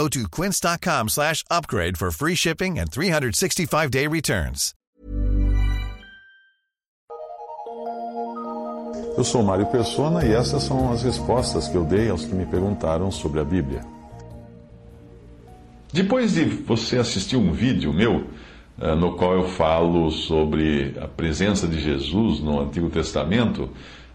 Go to quince.com slash upgrade for free shipping and 365-day returns. Eu sou Mário Persona e essas são as respostas que eu dei aos que me perguntaram sobre a Bíblia. Depois de você assistir um vídeo meu, eh, no qual eu falo sobre a presença de Jesus no Antigo Testamento,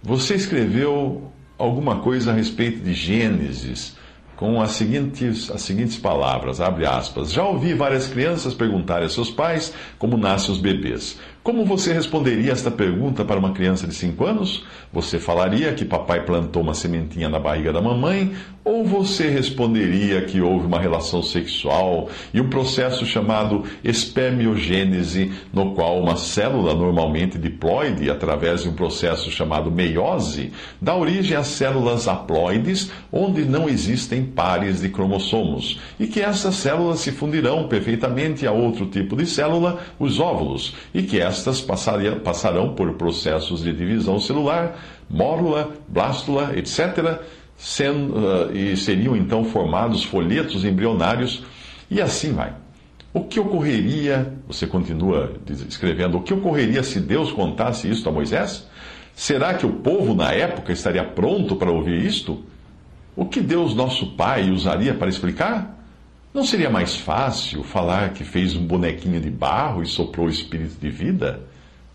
você escreveu alguma coisa a respeito de Gênesis com as seguintes, as seguintes palavras, abre aspas. Já ouvi várias crianças perguntarem a seus pais como nascem os bebês. Como você responderia esta pergunta para uma criança de 5 anos? Você falaria que papai plantou uma sementinha na barriga da mamãe? Ou você responderia que houve uma relação sexual e um processo chamado espermiogênese, no qual uma célula, normalmente diploide, através de um processo chamado meiose, dá origem às células haploides, onde não existem pares de cromossomos, e que essas células se fundirão perfeitamente a outro tipo de célula, os óvulos, e que estas passarão por processos de divisão celular, mórula, blástula, etc., uh, e seriam então formados folhetos embrionários, e assim vai. O que ocorreria, você continua escrevendo, o que ocorreria se Deus contasse isto a Moisés? Será que o povo na época estaria pronto para ouvir isto? O que Deus, nosso Pai, usaria para explicar? Não seria mais fácil falar que fez um bonequinho de barro e soprou o espírito de vida?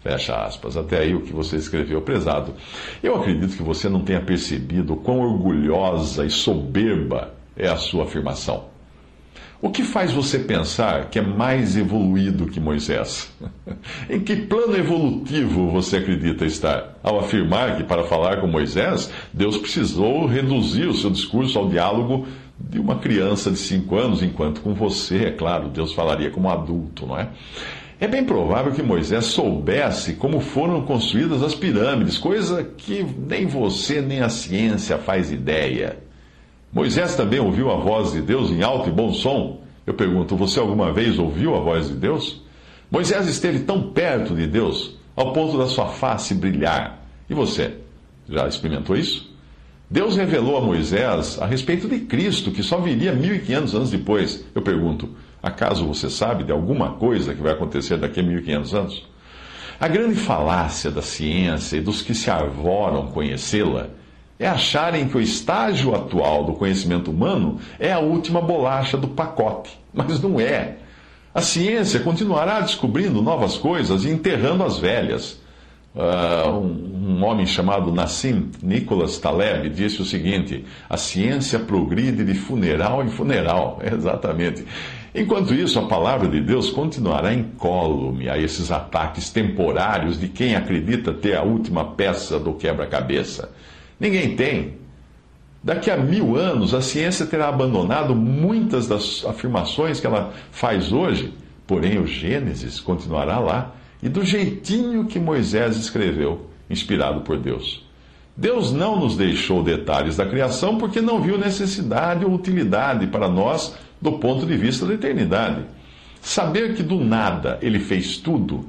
Fecha aspas. Até aí o que você escreveu, prezado. Eu acredito que você não tenha percebido quão orgulhosa e soberba é a sua afirmação. O que faz você pensar que é mais evoluído que Moisés? em que plano evolutivo você acredita estar? Ao afirmar que para falar com Moisés, Deus precisou reduzir o seu discurso ao diálogo de uma criança de 5 anos, enquanto com você, é claro, Deus falaria como adulto, não é? É bem provável que Moisés soubesse como foram construídas as pirâmides, coisa que nem você nem a ciência faz ideia. Moisés também ouviu a voz de Deus em alto e bom som. Eu pergunto, você alguma vez ouviu a voz de Deus? Moisés esteve tão perto de Deus, ao ponto da sua face brilhar. E você, já experimentou isso? Deus revelou a Moisés a respeito de Cristo, que só viria 1500 anos depois. Eu pergunto, acaso você sabe de alguma coisa que vai acontecer daqui a 1500 anos? A grande falácia da ciência e dos que se arvoram conhecê-la é acharem que o estágio atual do conhecimento humano é a última bolacha do pacote. Mas não é. A ciência continuará descobrindo novas coisas e enterrando as velhas. Uh, um, um, homem chamado Nassim Nicholas Taleb disse o seguinte: a ciência progride de funeral em funeral. Exatamente. Enquanto isso, a palavra de Deus continuará incólume a esses ataques temporários de quem acredita ter a última peça do quebra-cabeça. Ninguém tem. Daqui a mil anos, a ciência terá abandonado muitas das afirmações que ela faz hoje, porém o Gênesis continuará lá e do jeitinho que Moisés escreveu, inspirado por Deus. Deus não nos deixou detalhes da criação porque não viu necessidade ou utilidade para nós do ponto de vista da eternidade. Saber que do nada ele fez tudo,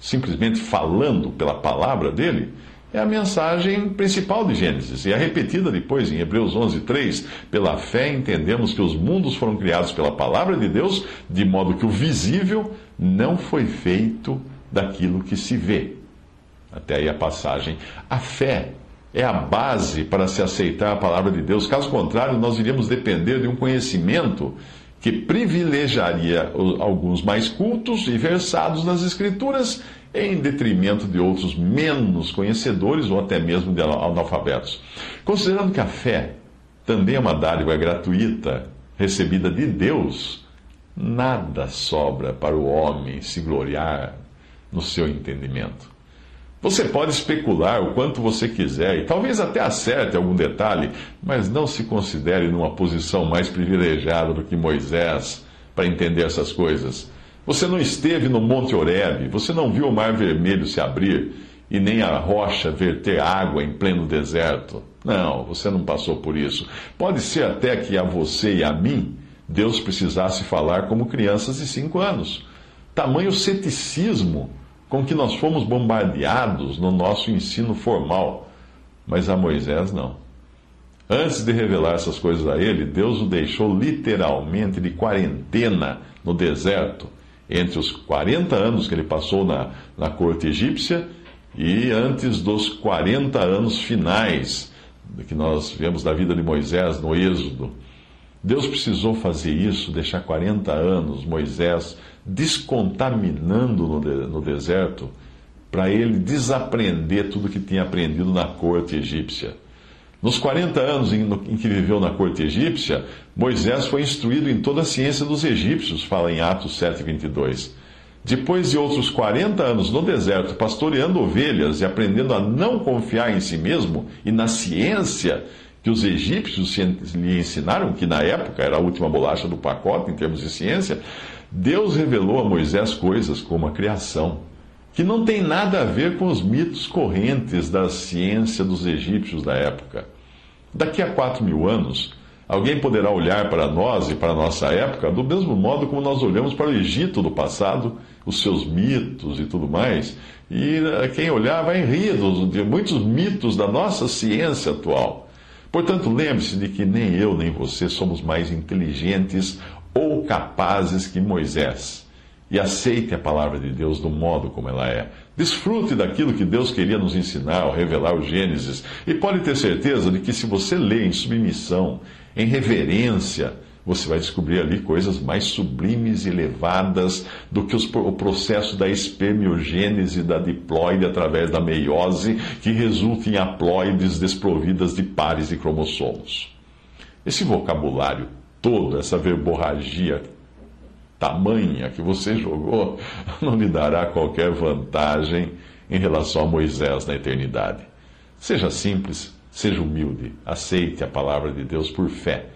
simplesmente falando pela palavra dele, é a mensagem principal de Gênesis e é repetida depois em Hebreus 11:3. Pela fé entendemos que os mundos foram criados pela palavra de Deus, de modo que o visível não foi feito daquilo que se vê. Até aí a passagem. A fé é a base para se aceitar a palavra de Deus. Caso contrário, nós iríamos depender de um conhecimento que privilegiaria alguns mais cultos e versados nas Escrituras em detrimento de outros menos conhecedores ou até mesmo de analfabetos. Considerando que a fé também é uma dádiva gratuita recebida de Deus, nada sobra para o homem se gloriar no seu entendimento. Você pode especular o quanto você quiser e talvez até acerte algum detalhe, mas não se considere numa posição mais privilegiada do que Moisés para entender essas coisas. Você não esteve no Monte Horebe, você não viu o Mar Vermelho se abrir e nem a rocha verter água em pleno deserto. Não, você não passou por isso. Pode ser até que a você e a mim Deus precisasse falar como crianças de cinco anos. Tamanho ceticismo com que nós fomos bombardeados no nosso ensino formal. Mas a Moisés não. Antes de revelar essas coisas a ele, Deus o deixou literalmente de quarentena no deserto, entre os 40 anos que ele passou na, na corte egípcia e antes dos 40 anos finais que nós vemos da vida de Moisés no Êxodo. Deus precisou fazer isso, deixar 40 anos Moisés descontaminando no, de, no deserto, para ele desaprender tudo que tinha aprendido na corte egípcia. Nos 40 anos em, que viveu na corte egípcia, Moisés foi instruído em toda a ciência dos egípcios, fala em Atos 7, 22. Depois de outros 40 anos no deserto, pastoreando ovelhas e aprendendo a não confiar em si mesmo e na ciência que os egípcios lhe ensinaram, que na época era a última bolacha do pacote em termos de ciência, Deus revelou a Moisés coisas como a criação, que não tem nada a ver com os mitos correntes da ciência dos egípcios da época. Daqui a quatro mil anos, alguém poderá olhar para nós e para a nossa época do mesmo modo como nós olhamos para o Egito do passado, os seus mitos e tudo mais, e eh, quem olhar vai rir de muitos mitos da nossa ciência atual. Portanto, lembre-se de que nem eu nem você somos mais inteligentes ou capazes que Moisés. E aceite a palavra de Deus do modo como ela é. Desfrute daquilo que Deus queria nos ensinar ao revelar o Gênesis. E pode ter certeza de que se você lê em submissão, em reverência, você vai descobrir ali coisas mais sublimes e elevadas do que os, o processo da espermiogênese da diploide através da meiose, que resulta em haploides desprovidas de pares e cromossomos. Esse vocabulário todo, essa verborragia tamanha que você jogou, não lhe dará qualquer vantagem em relação a Moisés na eternidade. Seja simples, seja humilde, aceite a palavra de Deus por fé